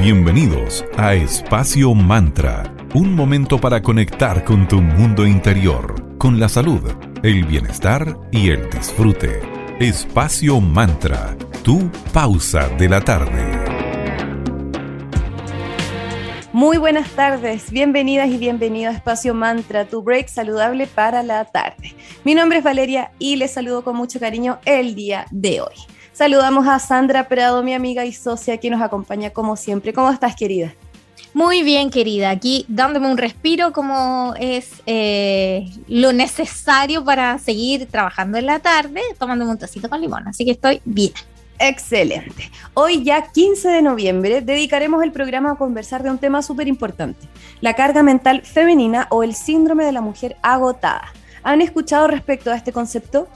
Bienvenidos a Espacio Mantra, un momento para conectar con tu mundo interior, con la salud, el bienestar y el disfrute. Espacio Mantra, tu pausa de la tarde. Muy buenas tardes, bienvenidas y bienvenidos a Espacio Mantra, tu break saludable para la tarde. Mi nombre es Valeria y les saludo con mucho cariño el día de hoy. Saludamos a Sandra Prado, mi amiga y socia que nos acompaña como siempre. ¿Cómo estás, querida? Muy bien, querida. Aquí dándome un respiro como es eh, lo necesario para seguir trabajando en la tarde, tomando un tacito con limón. Así que estoy bien. Excelente. Hoy ya 15 de noviembre dedicaremos el programa a conversar de un tema súper importante, la carga mental femenina o el síndrome de la mujer agotada. ¿Han escuchado respecto a este concepto?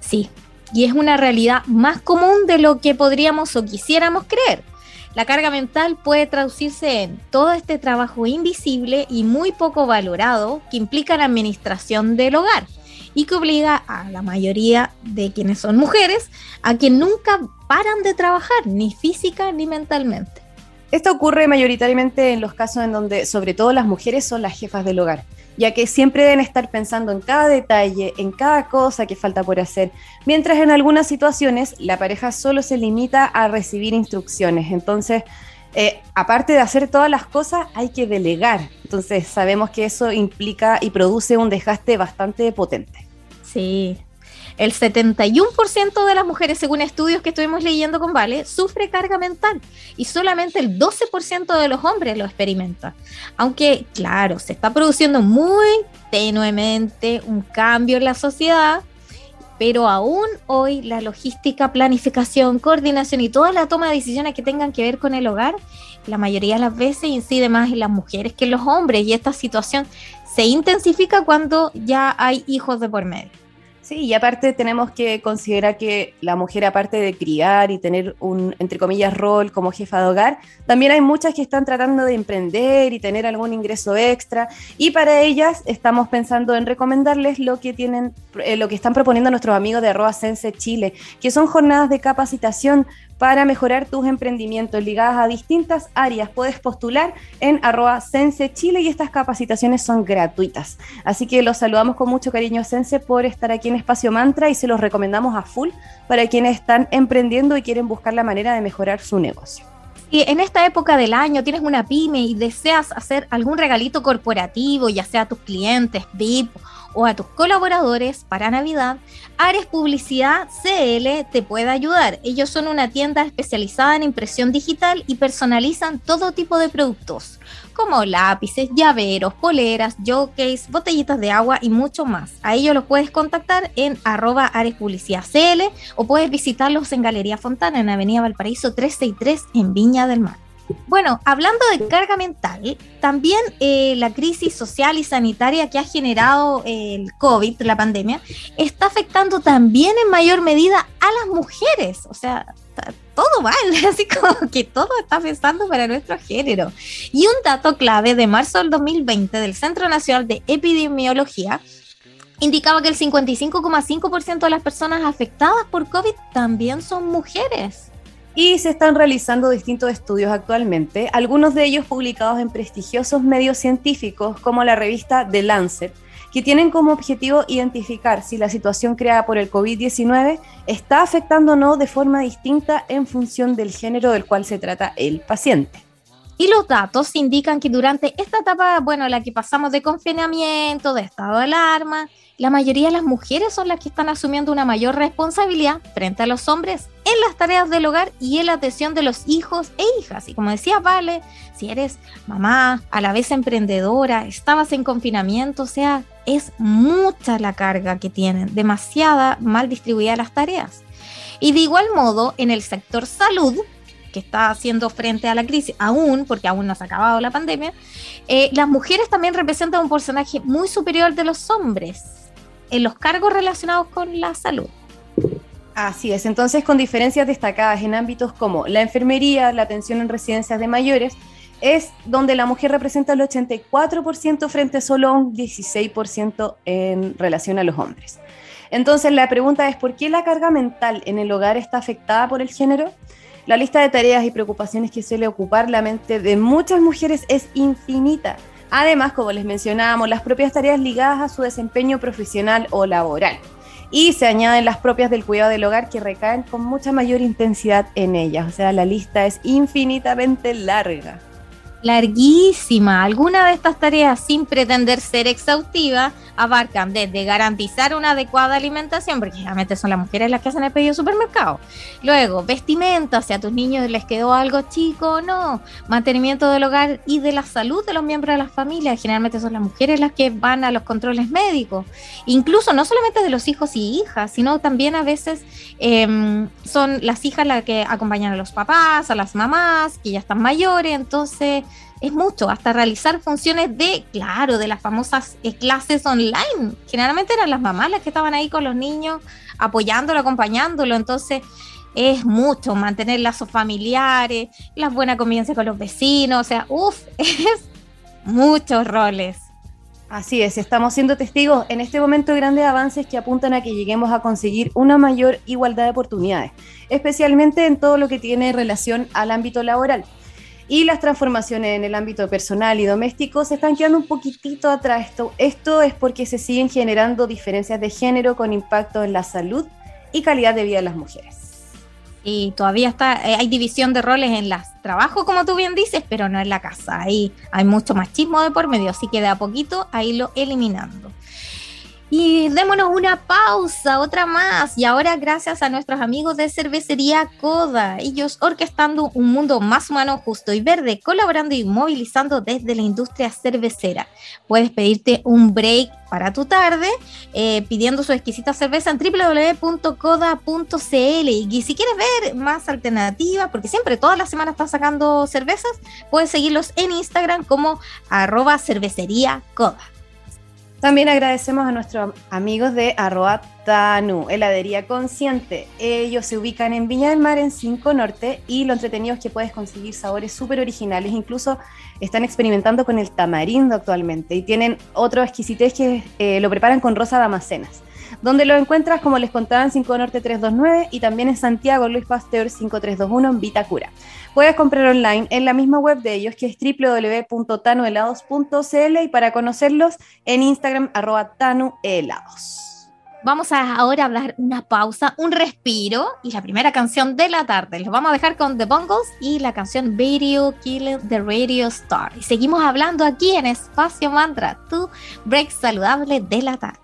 Sí, y es una realidad más común de lo que podríamos o quisiéramos creer. La carga mental puede traducirse en todo este trabajo invisible y muy poco valorado que implica la administración del hogar y que obliga a la mayoría de quienes son mujeres a que nunca paran de trabajar, ni física ni mentalmente. Esto ocurre mayoritariamente en los casos en donde sobre todo las mujeres son las jefas del hogar ya que siempre deben estar pensando en cada detalle, en cada cosa que falta por hacer, mientras en algunas situaciones la pareja solo se limita a recibir instrucciones. Entonces, eh, aparte de hacer todas las cosas, hay que delegar. Entonces, sabemos que eso implica y produce un desgaste bastante potente. Sí, el 71% de las mujeres, según estudios que estuvimos leyendo con Vale, sufre carga mental y solamente el 12% de los hombres lo experimenta. Aunque, claro, se está produciendo muy tenuemente un cambio en la sociedad, pero aún hoy la logística, planificación, coordinación y toda la toma de decisiones que tengan que ver con el hogar, la mayoría de las veces incide más en las mujeres que en los hombres y esta situación se intensifica cuando ya hay hijos de por medio. Sí, y aparte tenemos que considerar que la mujer, aparte de criar y tener un, entre comillas, rol como jefa de hogar, también hay muchas que están tratando de emprender y tener algún ingreso extra. Y para ellas estamos pensando en recomendarles lo que tienen, eh, lo que están proponiendo nuestros amigos de Arroba Sense Chile, que son jornadas de capacitación para mejorar tus emprendimientos ligadas a distintas áreas. Puedes postular en arroba Sense Chile y estas capacitaciones son gratuitas. Así que los saludamos con mucho cariño Sense por estar aquí en Espacio Mantra y se los recomendamos a full para quienes están emprendiendo y quieren buscar la manera de mejorar su negocio. Si en esta época del año tienes una pyme y deseas hacer algún regalito corporativo, ya sea a tus clientes, VIP o a tus colaboradores para Navidad, Ares Publicidad CL te puede ayudar. Ellos son una tienda especializada en impresión digital y personalizan todo tipo de productos, como lápices, llaveros, poleras, jockeys, botellitas de agua y mucho más. A ellos los puedes contactar en arroba Ares Publicidad CL o puedes visitarlos en Galería Fontana en Avenida Valparaíso 363 en Viña del Mar. Bueno, hablando de carga mental, también eh, la crisis social y sanitaria que ha generado el COVID, la pandemia, está afectando también en mayor medida a las mujeres. O sea, todo mal, así como que todo está afectando para nuestro género. Y un dato clave de marzo del 2020 del Centro Nacional de Epidemiología indicaba que el 55,5% de las personas afectadas por COVID también son mujeres y se están realizando distintos estudios actualmente, algunos de ellos publicados en prestigiosos medios científicos como la revista The Lancet, que tienen como objetivo identificar si la situación creada por el COVID-19 está afectando o no de forma distinta en función del género del cual se trata el paciente. Y los datos indican que durante esta etapa, bueno, la que pasamos de confinamiento, de estado de alarma, la mayoría de las mujeres son las que están asumiendo una mayor responsabilidad frente a los hombres en las tareas del hogar y en la atención de los hijos e hijas. Y como decía Vale, si eres mamá, a la vez emprendedora, estabas en confinamiento, o sea, es mucha la carga que tienen, demasiada mal distribuida las tareas. Y de igual modo, en el sector salud, que está haciendo frente a la crisis, aún, porque aún no se ha acabado la pandemia, eh, las mujeres también representan un porcentaje muy superior de los hombres en los cargos relacionados con la salud. Así es, entonces con diferencias destacadas en ámbitos como la enfermería, la atención en residencias de mayores, es donde la mujer representa el 84% frente a solo un 16% en relación a los hombres. Entonces la pregunta es, ¿por qué la carga mental en el hogar está afectada por el género? La lista de tareas y preocupaciones que suele ocupar la mente de muchas mujeres es infinita. Además, como les mencionábamos, las propias tareas ligadas a su desempeño profesional o laboral. Y se añaden las propias del cuidado del hogar que recaen con mucha mayor intensidad en ellas. O sea, la lista es infinitamente larga larguísima. Algunas de estas tareas, sin pretender ser exhaustivas, abarcan desde garantizar una adecuada alimentación, porque generalmente son las mujeres las que hacen el pedido supermercado. Luego, vestimenta, si a tus niños les quedó algo chico o no. Mantenimiento del hogar y de la salud de los miembros de la familia. Generalmente son las mujeres las que van a los controles médicos. Incluso no solamente de los hijos y hijas, sino también a veces em, son las hijas las que acompañan a los papás, a las mamás, que ya están mayores. Entonces, es mucho, hasta realizar funciones de, claro, de las famosas eh, clases online. Generalmente eran las mamás las que estaban ahí con los niños, apoyándolo, acompañándolo. Entonces, es mucho mantener lazos familiares, la buena convivencia con los vecinos, o sea, uff, es muchos roles. Así es, estamos siendo testigos en este momento de grandes avances que apuntan a que lleguemos a conseguir una mayor igualdad de oportunidades, especialmente en todo lo que tiene relación al ámbito laboral y las transformaciones en el ámbito personal y doméstico se están quedando un poquitito atrás. Esto, es porque se siguen generando diferencias de género con impacto en la salud y calidad de vida de las mujeres. Y todavía está, eh, hay división de roles en los trabajos, como tú bien dices, pero no en la casa. Ahí hay mucho machismo de por medio, así que de a poquito ahí lo eliminando. Y démonos una pausa, otra más. Y ahora gracias a nuestros amigos de Cervecería Coda, ellos orquestando un mundo más humano, justo y verde, colaborando y movilizando desde la industria cervecera. Puedes pedirte un break para tu tarde eh, pidiendo su exquisita cerveza en www.coda.cl. Y si quieres ver más alternativas, porque siempre todas las semanas están sacando cervezas, puedes seguirlos en Instagram como arroba cervecería. También agradecemos a nuestros amigos de arroba Tanu, heladería consciente. Ellos se ubican en Viña del Mar, en 5 Norte, y lo entretenido es que puedes conseguir sabores súper originales. Incluso están experimentando con el tamarindo actualmente y tienen otro exquisitez que eh, lo preparan con rosa damacenas donde lo encuentras, como les contaba, en 5 Norte 329 y también en Santiago Luis Pasteur 5321 en Vitacura. Puedes comprar online en la misma web de ellos que es www.tanuhelados.cl y para conocerlos en Instagram arroba tanuhelados. Vamos a ahora a dar una pausa, un respiro y la primera canción de la tarde. Los vamos a dejar con The Bungles y la canción Video Killing the Radio Star. Y seguimos hablando aquí en Espacio Mantra, tu break saludable de la tarde.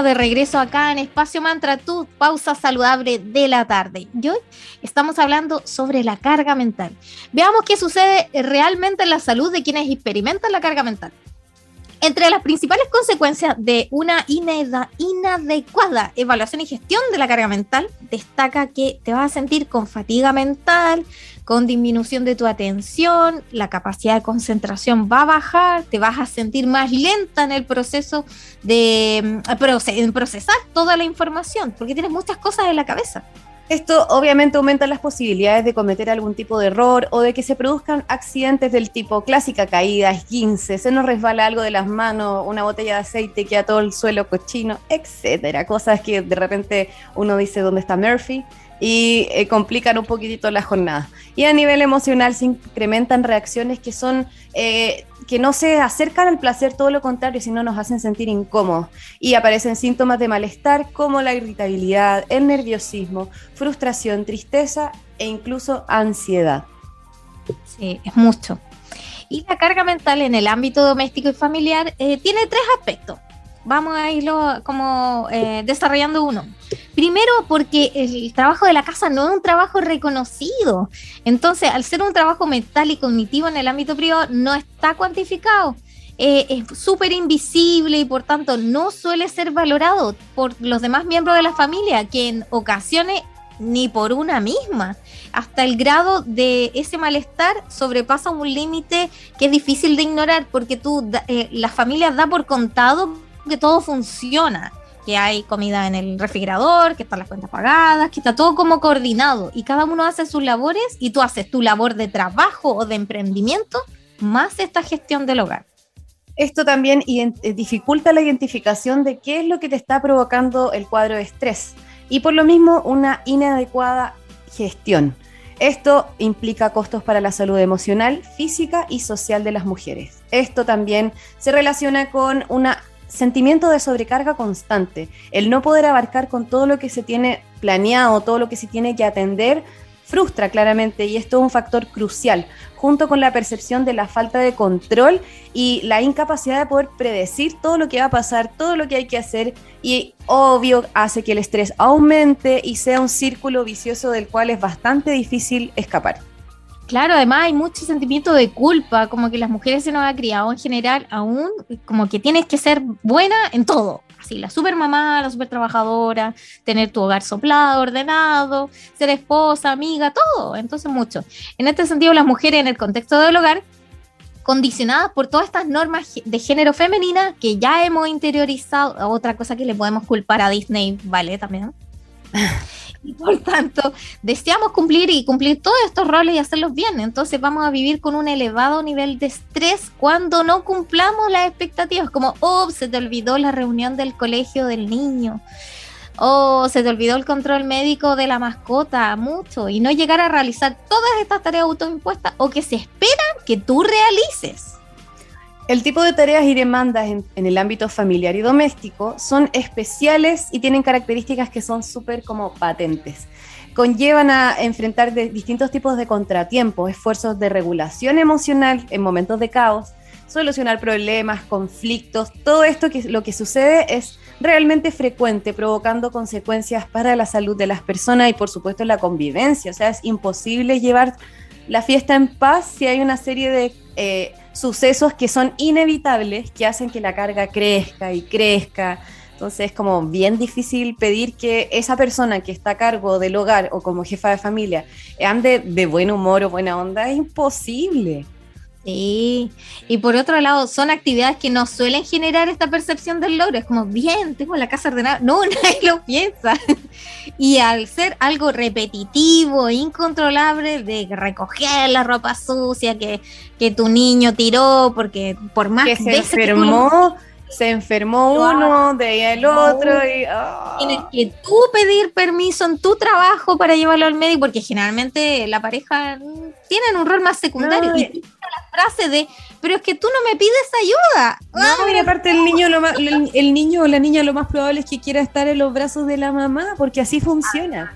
De regreso acá en Espacio Mantra, tu pausa saludable de la tarde. Y hoy estamos hablando sobre la carga mental. Veamos qué sucede realmente en la salud de quienes experimentan la carga mental. Entre las principales consecuencias de una inadecuada evaluación y gestión de la carga mental, destaca que te vas a sentir con fatiga mental, con disminución de tu atención, la capacidad de concentración va a bajar, te vas a sentir más lenta en el proceso de mm, procesar toda la información, porque tienes muchas cosas en la cabeza. Esto obviamente aumenta las posibilidades de cometer algún tipo de error o de que se produzcan accidentes del tipo clásica caída, 15, se nos resbala algo de las manos, una botella de aceite que a todo el suelo cochino, etcétera. Cosas que de repente uno dice dónde está Murphy y eh, complican un poquitito la jornada. Y a nivel emocional se incrementan reacciones que son eh, que no se acercan al placer, todo lo contrario, sino nos hacen sentir incómodos. Y aparecen síntomas de malestar como la irritabilidad, el nerviosismo, frustración, tristeza e incluso ansiedad. Sí, es mucho. Y la carga mental en el ámbito doméstico y familiar eh, tiene tres aspectos vamos a irlo como eh, desarrollando uno. Primero, porque el trabajo de la casa no es un trabajo reconocido. Entonces, al ser un trabajo mental y cognitivo en el ámbito privado, no está cuantificado. Eh, es súper invisible y por tanto no suele ser valorado por los demás miembros de la familia, que en ocasiones ni por una misma, hasta el grado de ese malestar sobrepasa un límite que es difícil de ignorar porque tú, eh, la familia da por contado que todo funciona, que hay comida en el refrigerador, que están las cuentas pagadas, que está todo como coordinado y cada uno hace sus labores y tú haces tu labor de trabajo o de emprendimiento más esta gestión del hogar. Esto también eh, dificulta la identificación de qué es lo que te está provocando el cuadro de estrés y por lo mismo una inadecuada gestión. Esto implica costos para la salud emocional, física y social de las mujeres. Esto también se relaciona con una sentimiento de sobrecarga constante, el no poder abarcar con todo lo que se tiene planeado, todo lo que se tiene que atender, frustra claramente y esto es un factor crucial, junto con la percepción de la falta de control y la incapacidad de poder predecir todo lo que va a pasar, todo lo que hay que hacer y obvio hace que el estrés aumente y sea un círculo vicioso del cual es bastante difícil escapar. Claro, además hay mucho sentimiento de culpa, como que las mujeres se nos ha criado en general aún como que tienes que ser buena en todo. Así, la super mamá, la super trabajadora, tener tu hogar soplado, ordenado, ser esposa, amiga, todo. Entonces, mucho. En este sentido, las mujeres en el contexto del hogar, condicionadas por todas estas normas de género femenina que ya hemos interiorizado, otra cosa que le podemos culpar a Disney, ¿vale? También. y por tanto deseamos cumplir y cumplir todos estos roles y hacerlos bien. Entonces vamos a vivir con un elevado nivel de estrés cuando no cumplamos las expectativas, como, oh, se te olvidó la reunión del colegio del niño. O se te olvidó el control médico de la mascota, mucho, y no llegar a realizar todas estas tareas autoimpuestas o que se esperan que tú realices. El tipo de tareas y demandas en, el ámbito familiar y doméstico son especiales y tienen características que son súper como patentes. Conllevan a enfrentar distintos tipos de contratiempos, esfuerzos de regulación emocional en momentos de caos, solucionar problemas, conflictos, todo esto que lo que sucede es realmente frecuente, provocando consecuencias para la salud de las personas y por supuesto la convivencia. O sea, es imposible llevar la fiesta en paz si hay una serie de eh, sucesos que son inevitables, que hacen que la carga crezca y crezca. Entonces es como bien difícil pedir que esa persona que está a cargo del hogar o como jefa de familia ande de buen humor o buena onda. Es imposible. Sí, y por otro lado, son actividades que no suelen generar esta percepción del logro. Es como, bien, tengo la casa ordenada. No, nadie lo piensa. Y al ser algo repetitivo, incontrolable, de recoger la ropa sucia que, que tu niño tiró, porque por más que se enfermó, se enfermó uno, de ahí el otro. Y, ah. Tienes que tú pedir permiso en tu trabajo para llevarlo al médico, porque generalmente la pareja tienen un rol más secundario. y la frase de, pero es que tú no me pides ayuda. No, y aparte el niño, lo el, niño o la niña lo más probable es que quiera estar en los brazos de la mamá, porque así funciona.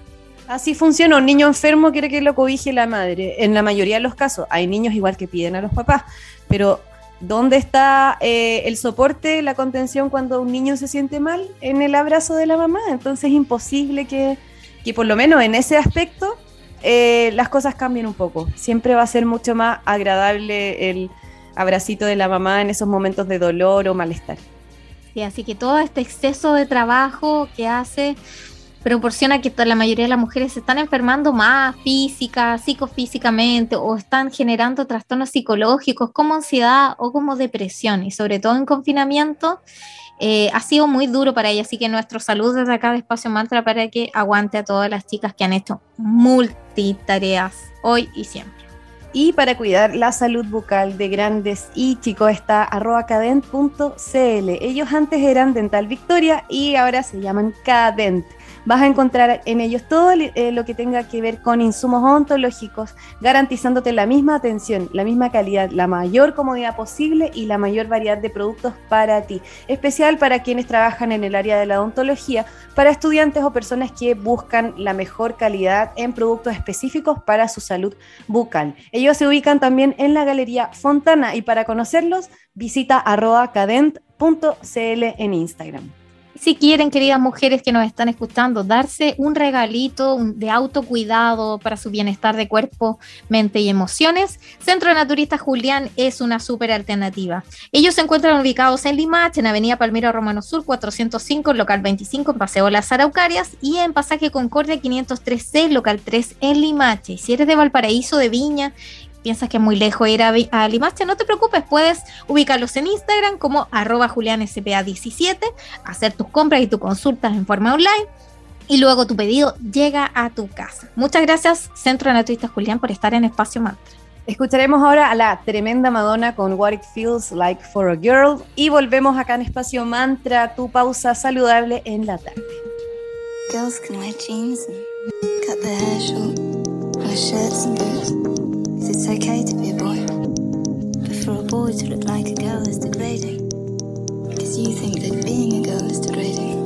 Así funciona. Un niño enfermo quiere que lo cobije la madre. En la mayoría de los casos, hay niños igual que piden a los papás, pero ¿Dónde está eh, el soporte, la contención cuando un niño se siente mal? En el abrazo de la mamá. Entonces es imposible que, que por lo menos en ese aspecto eh, las cosas cambien un poco. Siempre va a ser mucho más agradable el abracito de la mamá en esos momentos de dolor o malestar. Sí, así que todo este exceso de trabajo que hace proporciona que la mayoría de las mujeres se están enfermando más física, psicofísicamente o están generando trastornos psicológicos como ansiedad o como depresión y sobre todo en confinamiento. Eh, ha sido muy duro para ella, así que nuestro saludo desde acá de Espacio Mantra para que aguante a todas las chicas que han hecho multitareas hoy y siempre. Y para cuidar la salud bucal de grandes y chicos está arroba cadent.cl. Ellos antes eran Dental Victoria y ahora se llaman Cadent. Vas a encontrar en ellos todo eh, lo que tenga que ver con insumos ontológicos, garantizándote la misma atención, la misma calidad, la mayor comodidad posible y la mayor variedad de productos para ti. Especial para quienes trabajan en el área de la odontología, para estudiantes o personas que buscan la mejor calidad en productos específicos para su salud bucal. Ellos se ubican también en la Galería Fontana y para conocerlos visita arroba cadent.cl en Instagram. Si quieren, queridas mujeres que nos están escuchando, darse un regalito de autocuidado para su bienestar de cuerpo, mente y emociones, Centro Naturista Julián es una súper alternativa. Ellos se encuentran ubicados en Limache, en Avenida Palmiro Romano Sur 405, local 25 en Paseo Las Araucarias y en Pasaje Concordia 503C, local 3 en Limache. Si eres de Valparaíso, de Viña piensas que es muy lejos ir a, a Limache, no te preocupes, puedes ubicarlos en Instagram como arroba julianspa17, hacer tus compras y tus consultas en forma online y luego tu pedido llega a tu casa. Muchas gracias, Centro de Naturista Julián, por estar en Espacio Mantra. Escucharemos ahora a la tremenda Madonna con What It Feels Like for a Girl y volvemos acá en Espacio Mantra, tu pausa saludable en la tarde. Girls can wear jeans cut their hair short, wear shirts and boots. It's okay to be a boy. But for a boy to look like a girl is degrading. Because you think that being a girl is degrading.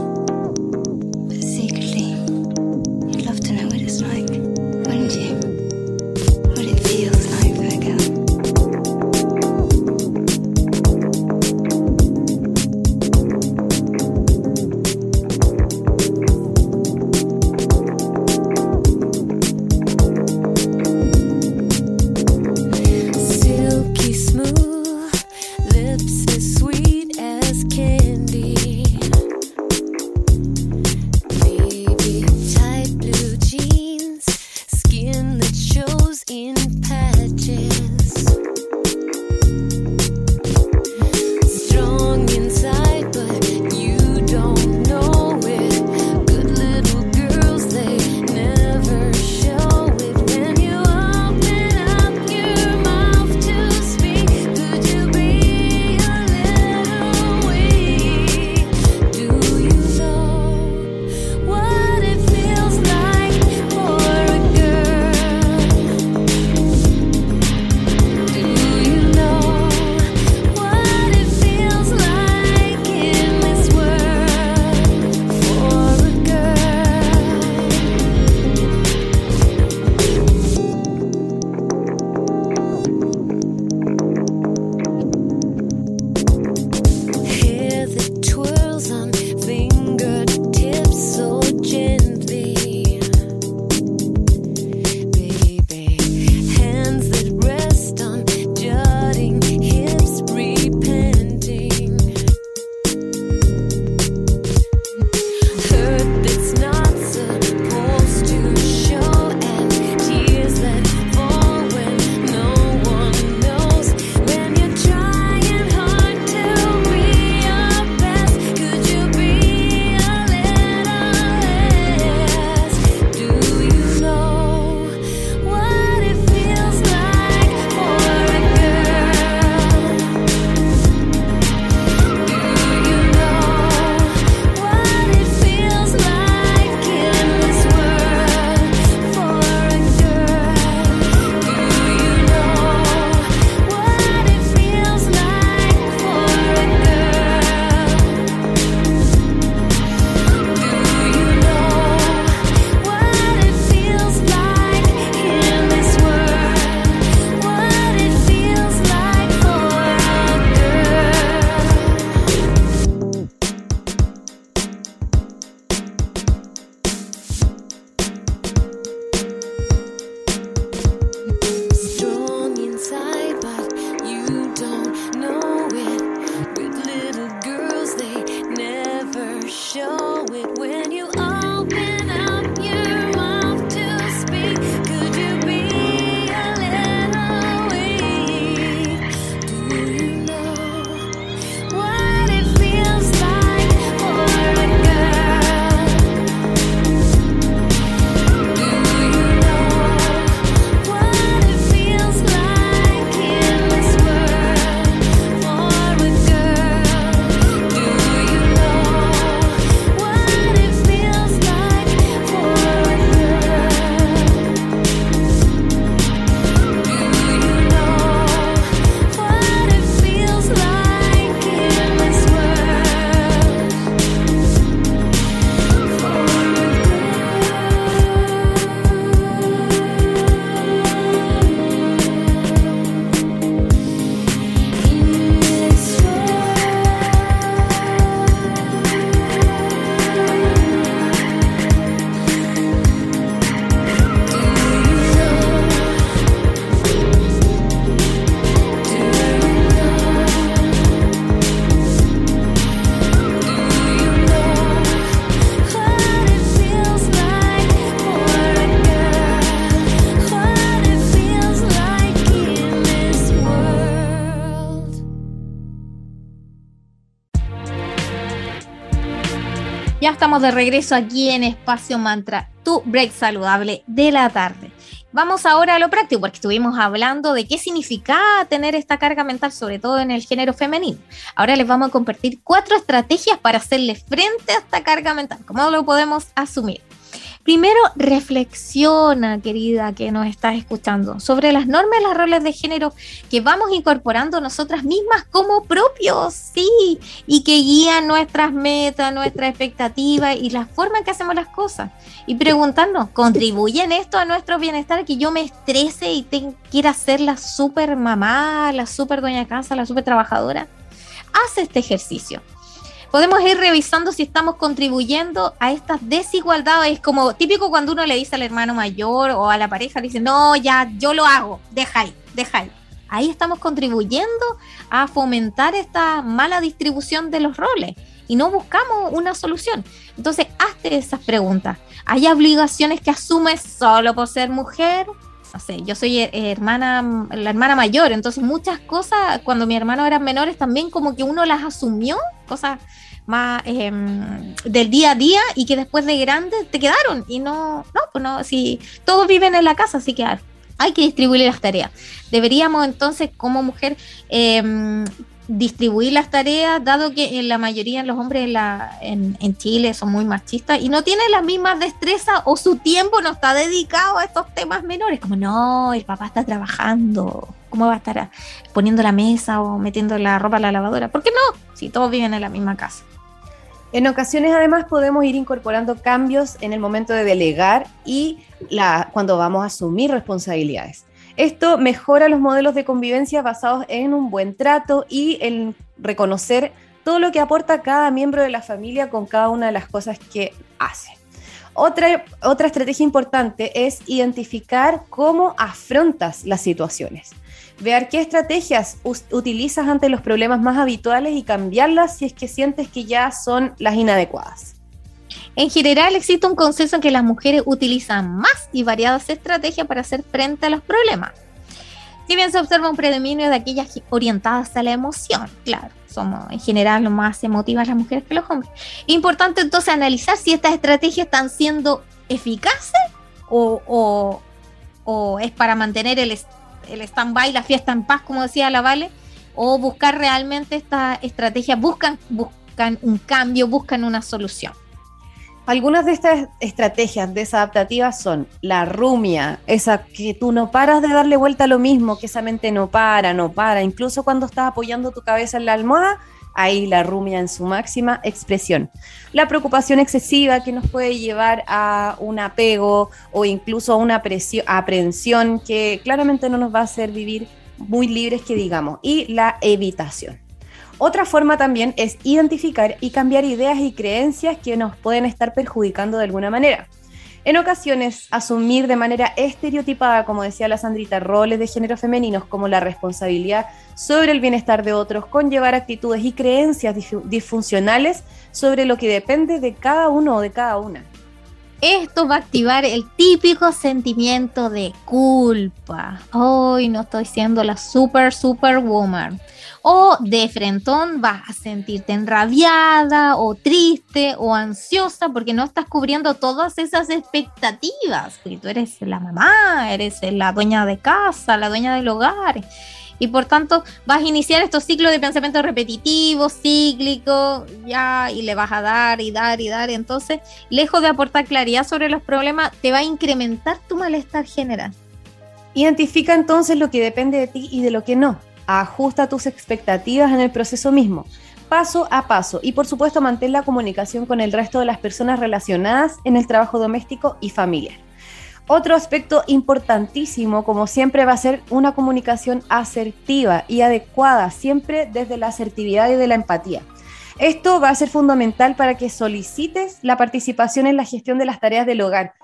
Estamos de regreso aquí en Espacio Mantra, tu break saludable de la tarde. Vamos ahora a lo práctico, porque estuvimos hablando de qué significa tener esta carga mental, sobre todo en el género femenino. Ahora les vamos a compartir cuatro estrategias para hacerle frente a esta carga mental. ¿Cómo lo podemos asumir? Primero, reflexiona, querida, que nos estás escuchando, sobre las normas y los roles de género que vamos incorporando nosotras mismas como propios, sí, y que guían nuestras metas, nuestras expectativas y la forma en que hacemos las cosas. Y preguntarnos, ¿contribuyen esto a nuestro bienestar? Que yo me estrese y quiera ser la super mamá, la super de casa, la super trabajadora. Haz este ejercicio podemos ir revisando si estamos contribuyendo a estas desigualdades. Como típico cuando uno le dice al hermano mayor o a la pareja, dice, no, ya, yo lo hago, deja ahí, deja ahí. Ahí estamos contribuyendo a fomentar esta mala distribución de los roles y no buscamos una solución. Entonces, hazte esas preguntas. ¿Hay obligaciones que asumes solo por ser mujer? No sé, yo soy hermana, la hermana mayor, entonces muchas cosas, cuando mi hermano eran menores, también como que uno las asumió, cosas más em, del día a día y que después de grande te quedaron y no, no, pues no, si todos viven en la casa, así que hay que distribuir las tareas. Deberíamos entonces como mujer em, distribuir las tareas, dado que en la mayoría de los hombres en, en, Chile son muy machistas y no tienen las mismas destrezas o su tiempo no está dedicado a estos temas menores, como no, el papá está trabajando, ¿cómo va a estar poniendo la mesa o metiendo la ropa a la lavadora? ¿Por qué no? Si todos viven en la misma casa. En ocasiones además podemos ir incorporando cambios en el momento de delegar y cuando vamos a asumir responsabilidades. Esto mejora los modelos de convivencia basados en un buen trato y en reconocer todo lo que aporta cada miembro de la familia con cada una de las cosas que hace. Otra, otra estrategia importante es identificar cómo afrontas las situaciones ver qué estrategias utilizas ante los problemas más habituales y cambiarlas si es que sientes que ya son las inadecuadas. En general existe un consenso en que las mujeres utilizan más y variadas estrategias para hacer frente a los problemas. Si bien se observa un predominio de aquellas orientadas a la emoción, claro, somos en general más emotivas las mujeres que los hombres. Importante entonces analizar si estas estrategias están siendo eficaces o, es para mantener el, el stand-by, la fiesta en paz, como decía la Vale, o buscar realmente esta estrategia, buscan, buscan un cambio, buscan una solución. Algunas de estas estrategias desadaptativas son la rumia, esa que tú no paras de darle vuelta a lo mismo, que esa mente no para, no para, incluso cuando estás apoyando tu cabeza en la almohada, ahí la rumia en su máxima expresión. La preocupación excesiva que nos puede llevar a un apego o incluso a una aprehensión que claramente no nos va a hacer vivir muy libres que digamos. Y la evitación. Otra forma también es identificar y cambiar ideas y creencias que nos pueden estar perjudicando de alguna manera. En ocasiones, asumir de manera estereotipada, como decía la Sandrita, roles de género femeninos como la responsabilidad sobre el bienestar de otros, conllevar actitudes y creencias disfuncionales sobre lo que depende de cada uno o de cada una. Esto va a activar el típico sentimiento de culpa. Hoy no estoy siendo la super, super woman o de frentón vas a sentirte enrabiada o triste o ansiosa porque no estás cubriendo todas esas expectativas, tú eres la mamá, eres la dueña de casa, la dueña del hogar. Y por tanto vas a iniciar estos ciclos de pensamiento repetitivo, cíclico, ya, y le vas a dar y dar y dar. Entonces, lejos de aportar claridad sobre los problemas, te va a incrementar tu malestar general. Identifica entonces lo que depende de ti y de lo que no ajusta tus expectativas en el proceso mismo, paso a paso. Y por supuesto, mantén la comunicación con el resto de las personas relacionadas en el trabajo doméstico y familiar. Otro aspecto importantísimo, como siempre, va a ser una comunicación asertiva y adecuada, siempre desde la asertividad y de la empatía. Esto va a ser fundamental para que solicites la participación en la gestión de las tareas del hogar,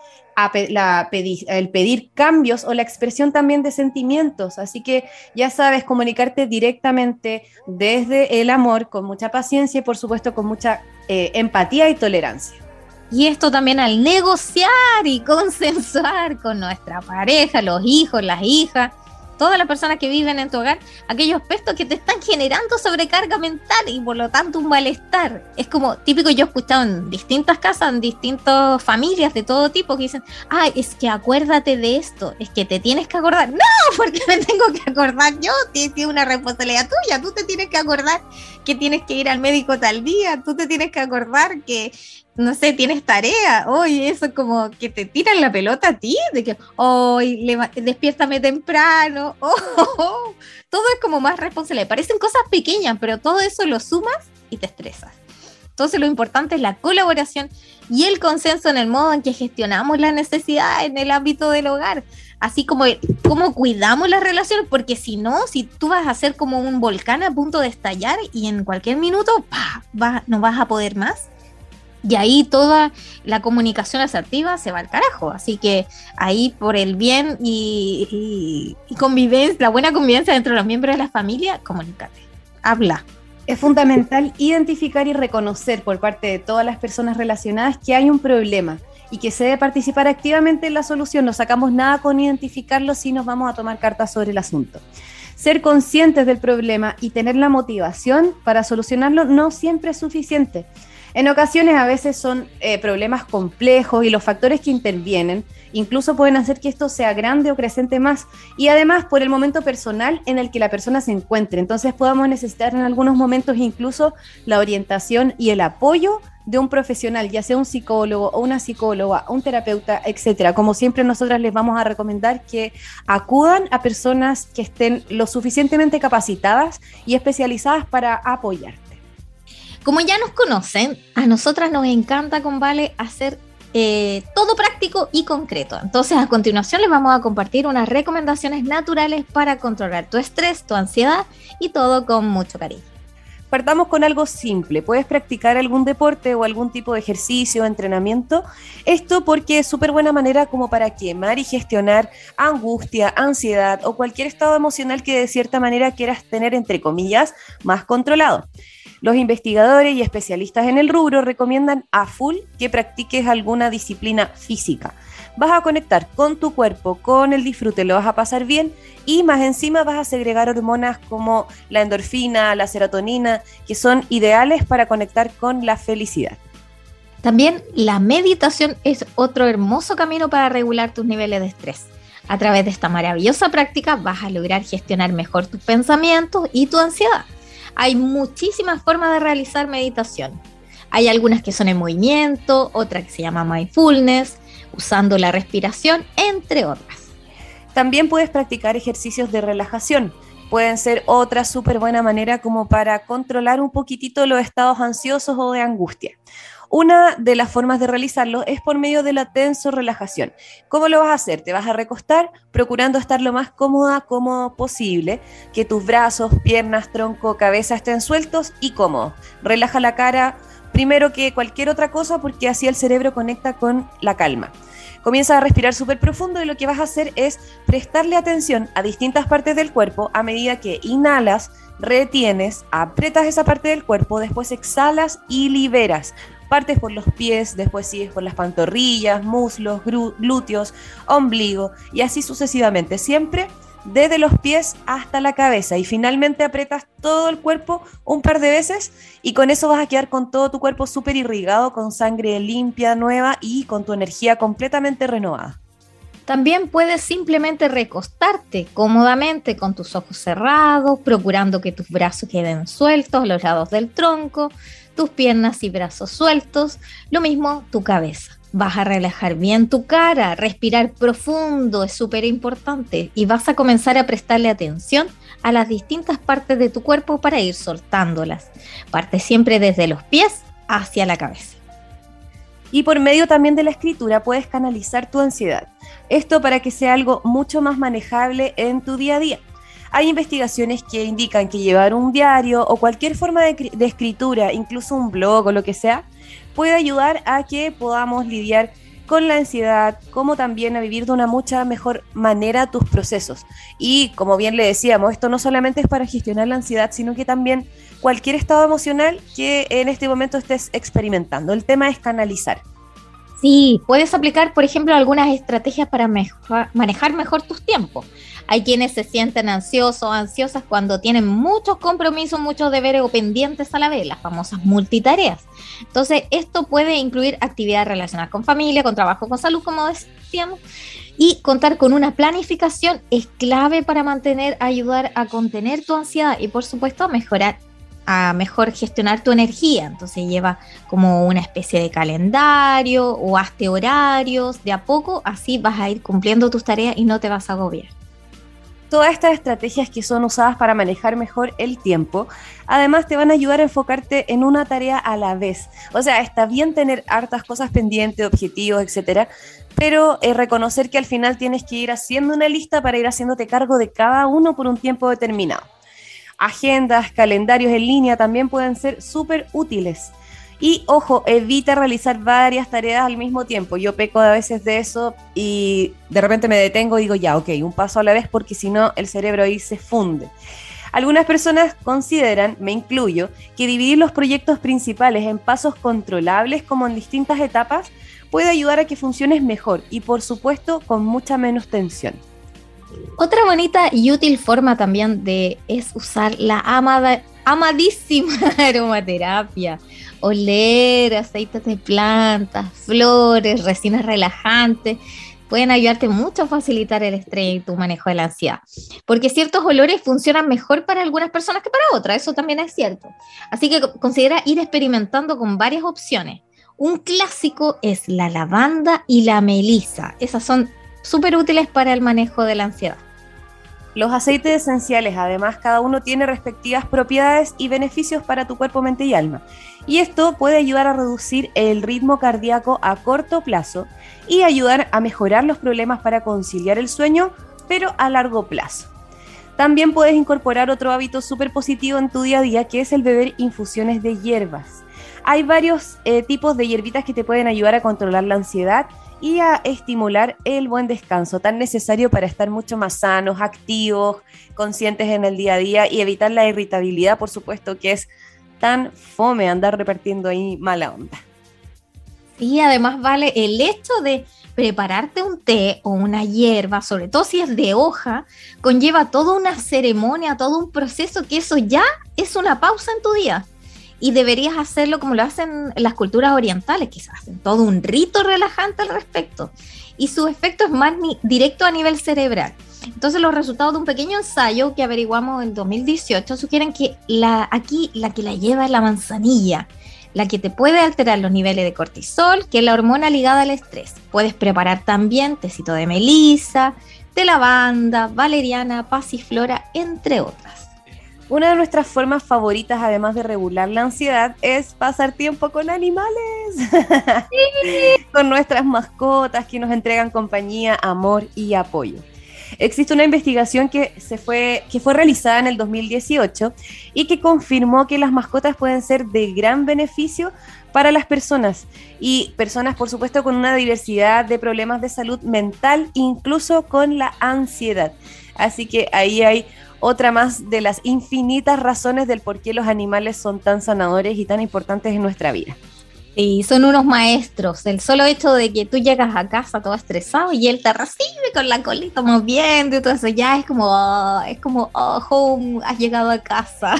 el pedir cambios o la expresión también de sentimientos. Así que ya sabes, comunicarte directamente desde el amor, con mucha paciencia y por supuesto con mucha eh, empatía y tolerancia. Y esto también al negociar y consensuar con nuestra pareja, los hijos, las hijas todas las personas que viven en tu hogar, aquellos aspectos que te están generando sobrecarga mental y por lo tanto un malestar. Es como típico, yo he escuchado en distintas casas, en distintas familias de todo tipo que dicen, ay, es que acuérdate de esto, es que te tienes que acordar. No, porque me tengo que acordar yo, tiene una responsabilidad tuya, tú te tienes que acordar que tienes que ir al médico tal día, tú te tienes que acordar que no sé, tienes tarea, hoy eso como que te tiran la pelota a ti, de que hoy despiértame temprano, oh, todo es como más responsable. Parecen cosas pequeñas, pero todo eso lo sumas y te estresas. Entonces lo importante es la colaboración y el consenso en el modo en que gestionamos la necesidad en el ámbito del hogar, así como cómo cuidamos las relaciones, porque si no, si tú vas a ser como un volcán a punto de estallar y en cualquier minuto va, no vas a poder más, y ahí toda la comunicación asertiva se va al carajo. Así que ahí por el bien y, convivencia, la buena convivencia dentro de los miembros de la familia, comunícate, habla. Es fundamental identificar y reconocer por parte de todas las personas relacionadas que hay un problema y que se debe participar activamente en la solución. No sacamos nada con identificarlo si nos vamos a tomar cartas sobre el asunto. Ser conscientes del problema y tener la motivación para solucionarlo no siempre es suficiente. En ocasiones a veces son eh, problemas complejos y los factores que intervienen incluso pueden hacer que esto sea grande o creciente más y además por el momento personal en el que la persona se encuentre. Entonces podamos necesitar en algunos momentos incluso la orientación y el apoyo de un profesional, ya sea un psicólogo o una psicóloga, un terapeuta, etcétera. Como siempre, nosotras les vamos a recomendar que acudan a personas que estén lo suficientemente capacitadas y especializadas para apoyar. Como ya nos conocen, a nosotras nos encanta con Vale hacer eh, todo práctico y concreto. Entonces, a continuación les vamos a compartir unas recomendaciones naturales para controlar tu estrés, tu ansiedad y todo con mucho cariño. Partamos con algo simple. Puedes practicar algún deporte o algún tipo de ejercicio, entrenamiento. Esto porque es súper buena manera como para quemar y gestionar angustia, ansiedad o cualquier estado emocional que de cierta manera quieras tener, entre comillas, más controlado. Los investigadores y especialistas en el rubro recomiendan a full que practiques alguna disciplina física. Vas a conectar con tu cuerpo, con el disfrute, lo vas a pasar bien y más encima vas a segregar hormonas como la endorfina, la serotonina, que son ideales para conectar con la felicidad. También la meditación es otro hermoso camino para regular tus niveles de estrés. A través de esta maravillosa práctica vas a lograr gestionar mejor tus pensamientos y tu ansiedad. Hay muchísimas formas de realizar meditación. Hay algunas que son en movimiento, otra que se llama mindfulness, usando la respiración, entre otras. También puedes practicar ejercicios de relajación. Pueden ser otra súper buena manera como para controlar un poquitito los estados ansiosos o de angustia. Una de las formas de realizarlo es por medio de la tenso relajación. ¿Cómo lo vas a hacer? Te vas a recostar procurando estar lo más cómoda como posible, que tus brazos, piernas, tronco, cabeza estén sueltos y cómodos. Relaja la cara primero que cualquier otra cosa porque así el cerebro conecta con la calma. Comienza a respirar súper profundo y lo que vas a hacer es prestarle atención a distintas partes del cuerpo a medida que inhalas, retienes, apretas esa parte del cuerpo, después exhalas y liberas. Partes por los pies, después sigues por las pantorrillas, muslos, glúteos, ombligo y así sucesivamente, siempre desde los pies hasta la cabeza y finalmente apretas todo el cuerpo un par de veces y con eso vas a quedar con todo tu cuerpo súper irrigado, con sangre limpia, nueva y con tu energía completamente renovada. También puedes simplemente recostarte cómodamente con tus ojos cerrados, procurando que tus brazos queden sueltos los lados del tronco, tus piernas y brazos sueltos, lo mismo tu cabeza. Vas a relajar bien tu cara, respirar profundo es súper importante y vas a comenzar a prestarle atención a las distintas partes de tu cuerpo para ir soltándolas. Parte siempre desde los pies hacia la cabeza. Y por medio también de la escritura puedes canalizar tu ansiedad. Esto para que sea algo mucho más manejable en tu día a día. Hay investigaciones que indican que llevar un diario o cualquier forma de, escritura, incluso un blog o lo que sea, puede ayudar a que podamos lidiar con la ansiedad, como también a vivir de una mucha mejor manera tus procesos. Y como bien le decíamos, esto no solamente es para gestionar la ansiedad, sino que también cualquier estado emocional que en este momento estés experimentando. El tema es canalizar. Sí, puedes aplicar, por ejemplo, algunas estrategias para manejar mejor tus tiempos. Hay quienes se sienten ansiosos ansiosas cuando tienen muchos compromisos, muchos deberes o pendientes a la vez, las famosas multitareas. Entonces, esto puede incluir actividades relacionadas con familia, con trabajo, con salud, como decíamos. Y contar con una planificación es clave para mantener, ayudar a contener tu ansiedad y por supuesto a mejorar a mejor gestionar tu energía. Entonces lleva como una especie de calendario o hazte horarios, de a poco así vas a ir cumpliendo tus tareas y no te vas a agobiar. Todas estas estrategias que son usadas para manejar mejor el tiempo, además te van a ayudar a enfocarte en una tarea a la vez. O sea, está bien tener hartas cosas pendientes, objetivos, etcétera, pero eh, reconocer que al final tienes que ir haciendo una lista para ir haciéndote cargo de cada uno por un tiempo determinado. Agendas, calendarios en línea también pueden ser súper útiles. Y ojo, evita realizar varias tareas al mismo tiempo. Yo peco a veces de eso y de repente me detengo y digo, ya, ok, un paso a la vez porque si no el cerebro ahí se funde. Algunas personas consideran, me incluyo, que dividir los proyectos principales en pasos controlables como en distintas etapas puede ayudar a que funciones mejor y por supuesto con mucha menos tensión. Otra bonita y útil forma también de es usar la amada, amadísima aromaterapia. Oler aceites de plantas, flores, resinas relajantes pueden ayudarte mucho a facilitar el estrés y tu manejo de la ansiedad. Porque ciertos olores funcionan mejor para algunas personas que para otras, eso también es cierto. Así que considera ir experimentando con varias opciones. Un clásico es la lavanda y la melisa. Esas son súper útiles para el manejo de la ansiedad. Los aceites esenciales, además, cada uno tiene respectivas propiedades y beneficios para tu cuerpo, mente y alma. Y esto puede ayudar a reducir el ritmo cardíaco a corto plazo y ayudar a mejorar los problemas para conciliar el sueño, pero a largo plazo. También puedes incorporar otro hábito súper positivo en tu día a día, que es el beber infusiones de hierbas. Hay varios eh, tipos de hierbitas que te pueden ayudar a controlar la ansiedad y a estimular el buen descanso, tan necesario para estar mucho más sanos, activos, conscientes en el día a día y evitar la irritabilidad, por supuesto, que es tan fome andar repartiendo ahí mala onda. Y además vale el hecho de prepararte un té o una hierba, sobre todo si es de hoja, conlleva toda una ceremonia, todo un proceso que eso ya es una pausa en tu día y deberías hacerlo como lo hacen las culturas orientales, que hacen todo un rito relajante al respecto. Y su efecto es más directo a nivel cerebral. Entonces los resultados de un pequeño ensayo que averiguamos en 2018 sugieren que la, aquí la que la lleva es la manzanilla, la que te puede alterar los niveles de cortisol, que es la hormona ligada al estrés. Puedes preparar también tecito de melisa, de lavanda, valeriana, pasiflora, entre otras. Una de nuestras formas favoritas, además de regular la ansiedad, es pasar tiempo con animales, con nuestras mascotas que nos entregan compañía, amor y apoyo. Existe una investigación que, se fue, que fue realizada en el 2018 y que confirmó que las mascotas pueden ser de gran beneficio para las personas y personas, por supuesto, con una diversidad de problemas de salud mental, incluso con la ansiedad. Así que ahí hay otra más de las infinitas razones del por qué los animales son tan sanadores y tan importantes en nuestra vida. Sí, son unos maestros. El solo hecho de que tú llegas a casa todo estresado y él te recibe con la colita moviendo y todo eso, ya es como, oh, es como, oh, home, has llegado a casa.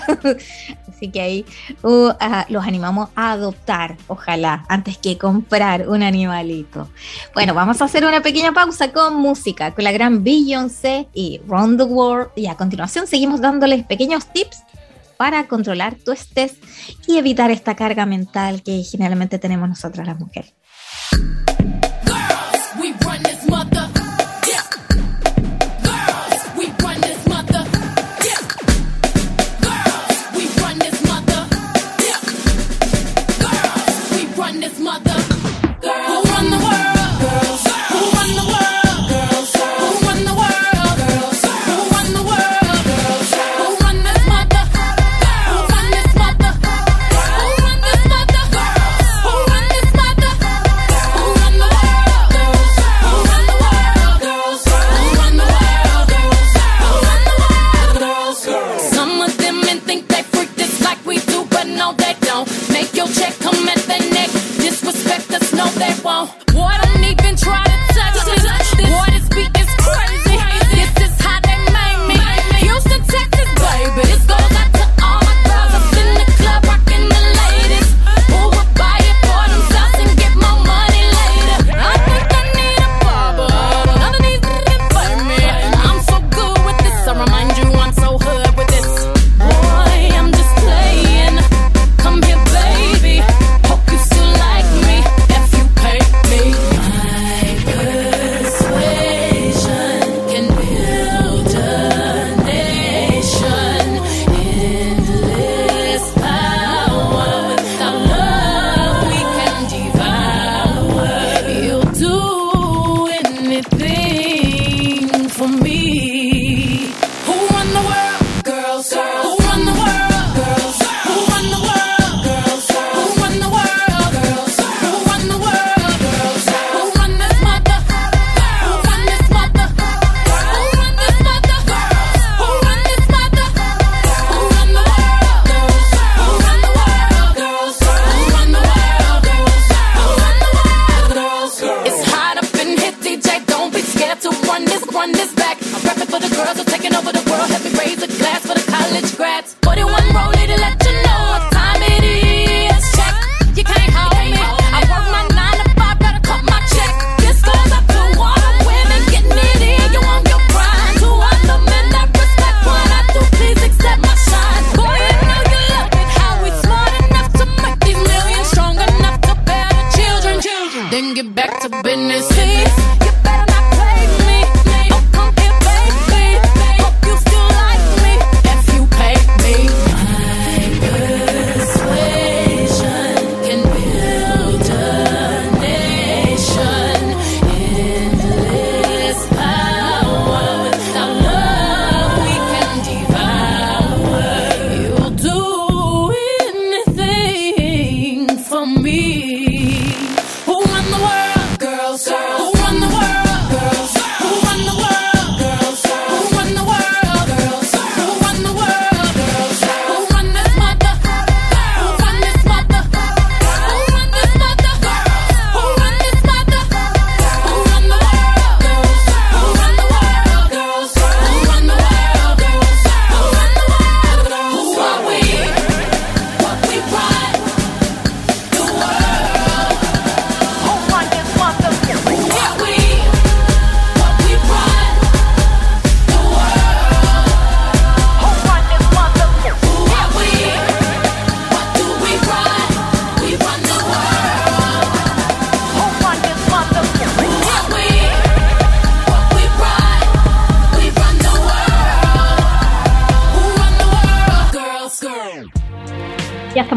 Así que ahí uh, ah, los animamos a adoptar, ojalá, antes que comprar un animalito. Bueno, vamos a hacer una pequeña pausa con música, con la gran Beyoncé y Round the World. Y a continuación seguimos dándoles pequeños tips para controlar tu estrés y evitar esta carga mental que generalmente tenemos nosotras las mujeres.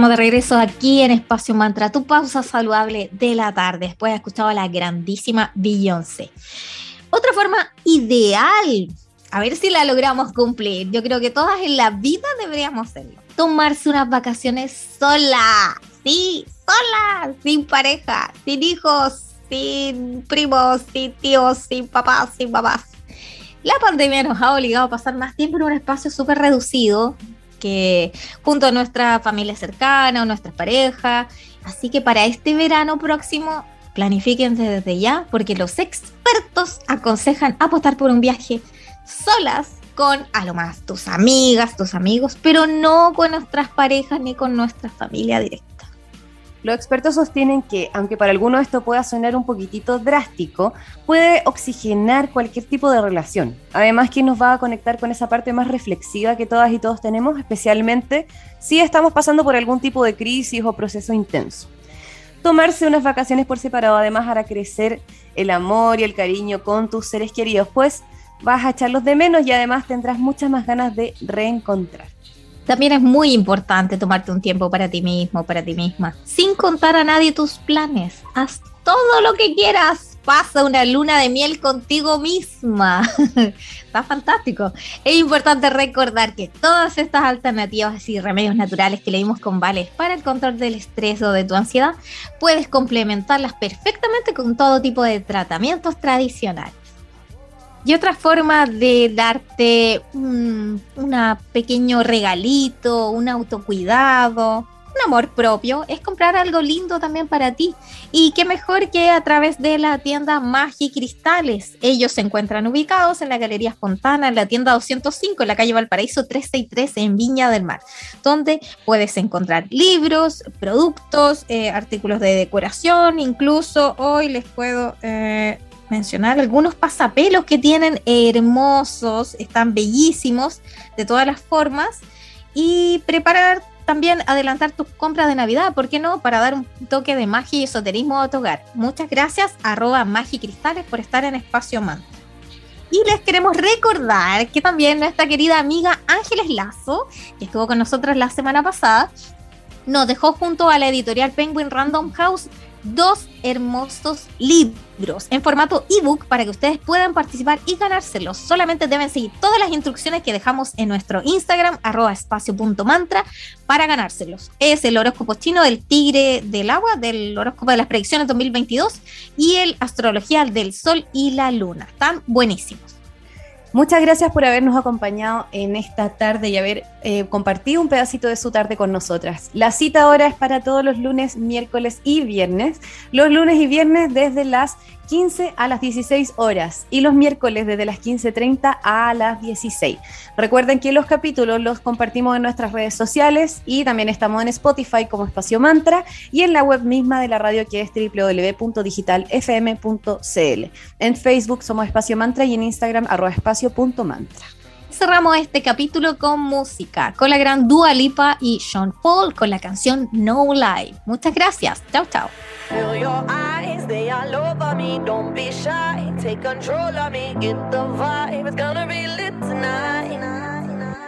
De regreso aquí en Espacio Mantra, tu pausa saludable de la tarde, después de escuchado a la grandísima Beyoncé. Otra forma ideal, a ver si la logramos cumplir, yo creo que todas en la vida deberíamos hacerlo, tomarse unas vacaciones sola, sí, sola, sin pareja, sin hijos, sin primos, sin tíos, sin papás, sin papás. La pandemia nos ha obligado a pasar más tiempo en un espacio súper reducido, que junto a nuestra familia cercana o nuestras parejas. Así que para este verano próximo, planifíquense desde ya, porque los expertos aconsejan apostar por un viaje solas con a lo más tus amigas, tus amigos, pero no con nuestras parejas ni con nuestra familia directa. Los expertos sostienen que, aunque para algunos esto pueda sonar un poquitito drástico, puede oxigenar cualquier tipo de relación. Además que nos va a conectar con esa parte más reflexiva que todas y todos tenemos, especialmente si estamos pasando por algún tipo de crisis o proceso intenso. Tomarse unas vacaciones por separado además hará crecer el amor y el cariño con tus seres queridos, pues vas a echarlos de menos y además tendrás muchas más ganas de reencontrar. También es muy importante tomarte un tiempo para ti mismo, para ti misma, sin contar a nadie tus planes. Haz todo lo que quieras. Pasa una luna de miel contigo misma. Está fantástico. Es importante recordar que todas estas alternativas y remedios naturales que leímos con Vales para el control del estrés o de tu ansiedad, puedes complementarlas perfectamente con todo tipo de tratamientos tradicionales. Y otra forma de darte un pequeño regalito, un autocuidado, un amor propio, es comprar algo lindo también para ti. Y qué mejor que a través de la tienda Magi Cristales. Ellos se encuentran ubicados en la Galería Fontana, en la tienda 205, en la calle Valparaíso 363, en Viña del Mar, donde puedes encontrar libros, productos, eh, artículos de decoración, incluso hoy les puedo... Eh, mencionar algunos pasapelos que tienen hermosos, están bellísimos de todas las formas y preparar también adelantar tus compras de Navidad, ¿por qué no? Para dar un toque de magia y esoterismo a tu hogar. Muchas gracias, arroba magicristales, por estar en Espacio Mantra. Y les queremos recordar que también nuestra querida amiga Ángeles Lazo, que estuvo con nosotros la semana pasada, nos dejó junto a la editorial Penguin Random House dos hermosos libros en formato ebook para que ustedes puedan participar y ganárselos. Solamente deben seguir todas las instrucciones que dejamos en nuestro Instagram, arroba espacio.mantra, para ganárselos. Es el horóscopo chino del tigre del agua, del horóscopo de las predicciones 2022 y el astrología del sol y la luna. Están buenísimos. Muchas gracias por habernos acompañado en esta tarde y haber eh, compartido un pedacito de su tarde con nosotras. La cita ahora es para todos los lunes, miércoles y viernes. Los lunes y viernes desde las 15 a las 16 horas y los miércoles desde las 15.30 a las 16. Recuerden que los capítulos los compartimos en nuestras redes sociales y también estamos en Spotify como Espacio Mantra y en la web misma de la radio que es www.digitalfm.cl. En Facebook somos Espacio Mantra y en Instagram arroba espacio.mantra cerramos este capítulo con música, con la gran Dua Lipa y Sean Paul con la canción No Lie. Muchas gracias. Chao, chao.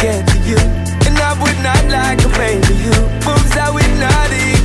get to you, and I would not like a pain to you. Moves I would not eat.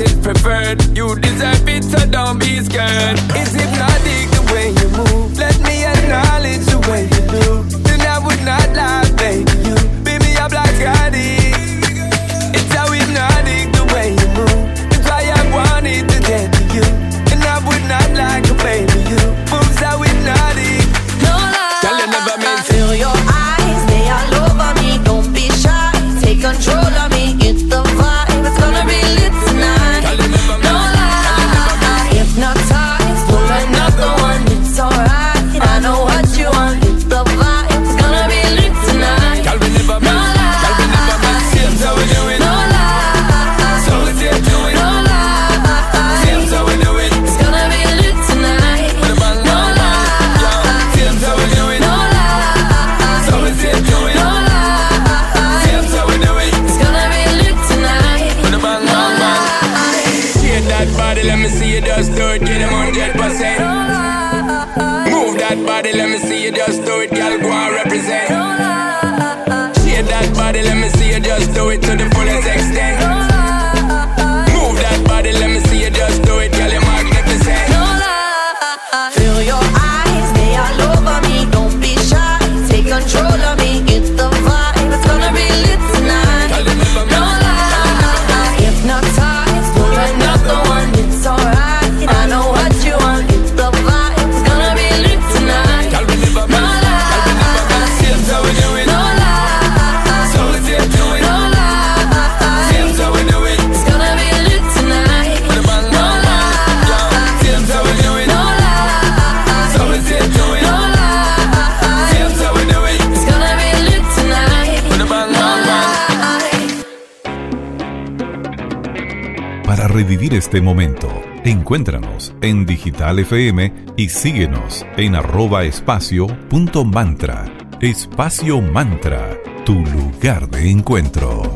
is preferred? let me este momento. Encuéntranos en Digital FM y síguenos en arroba espacio punto mantra. Espacio Mantra, tu lugar de encuentro.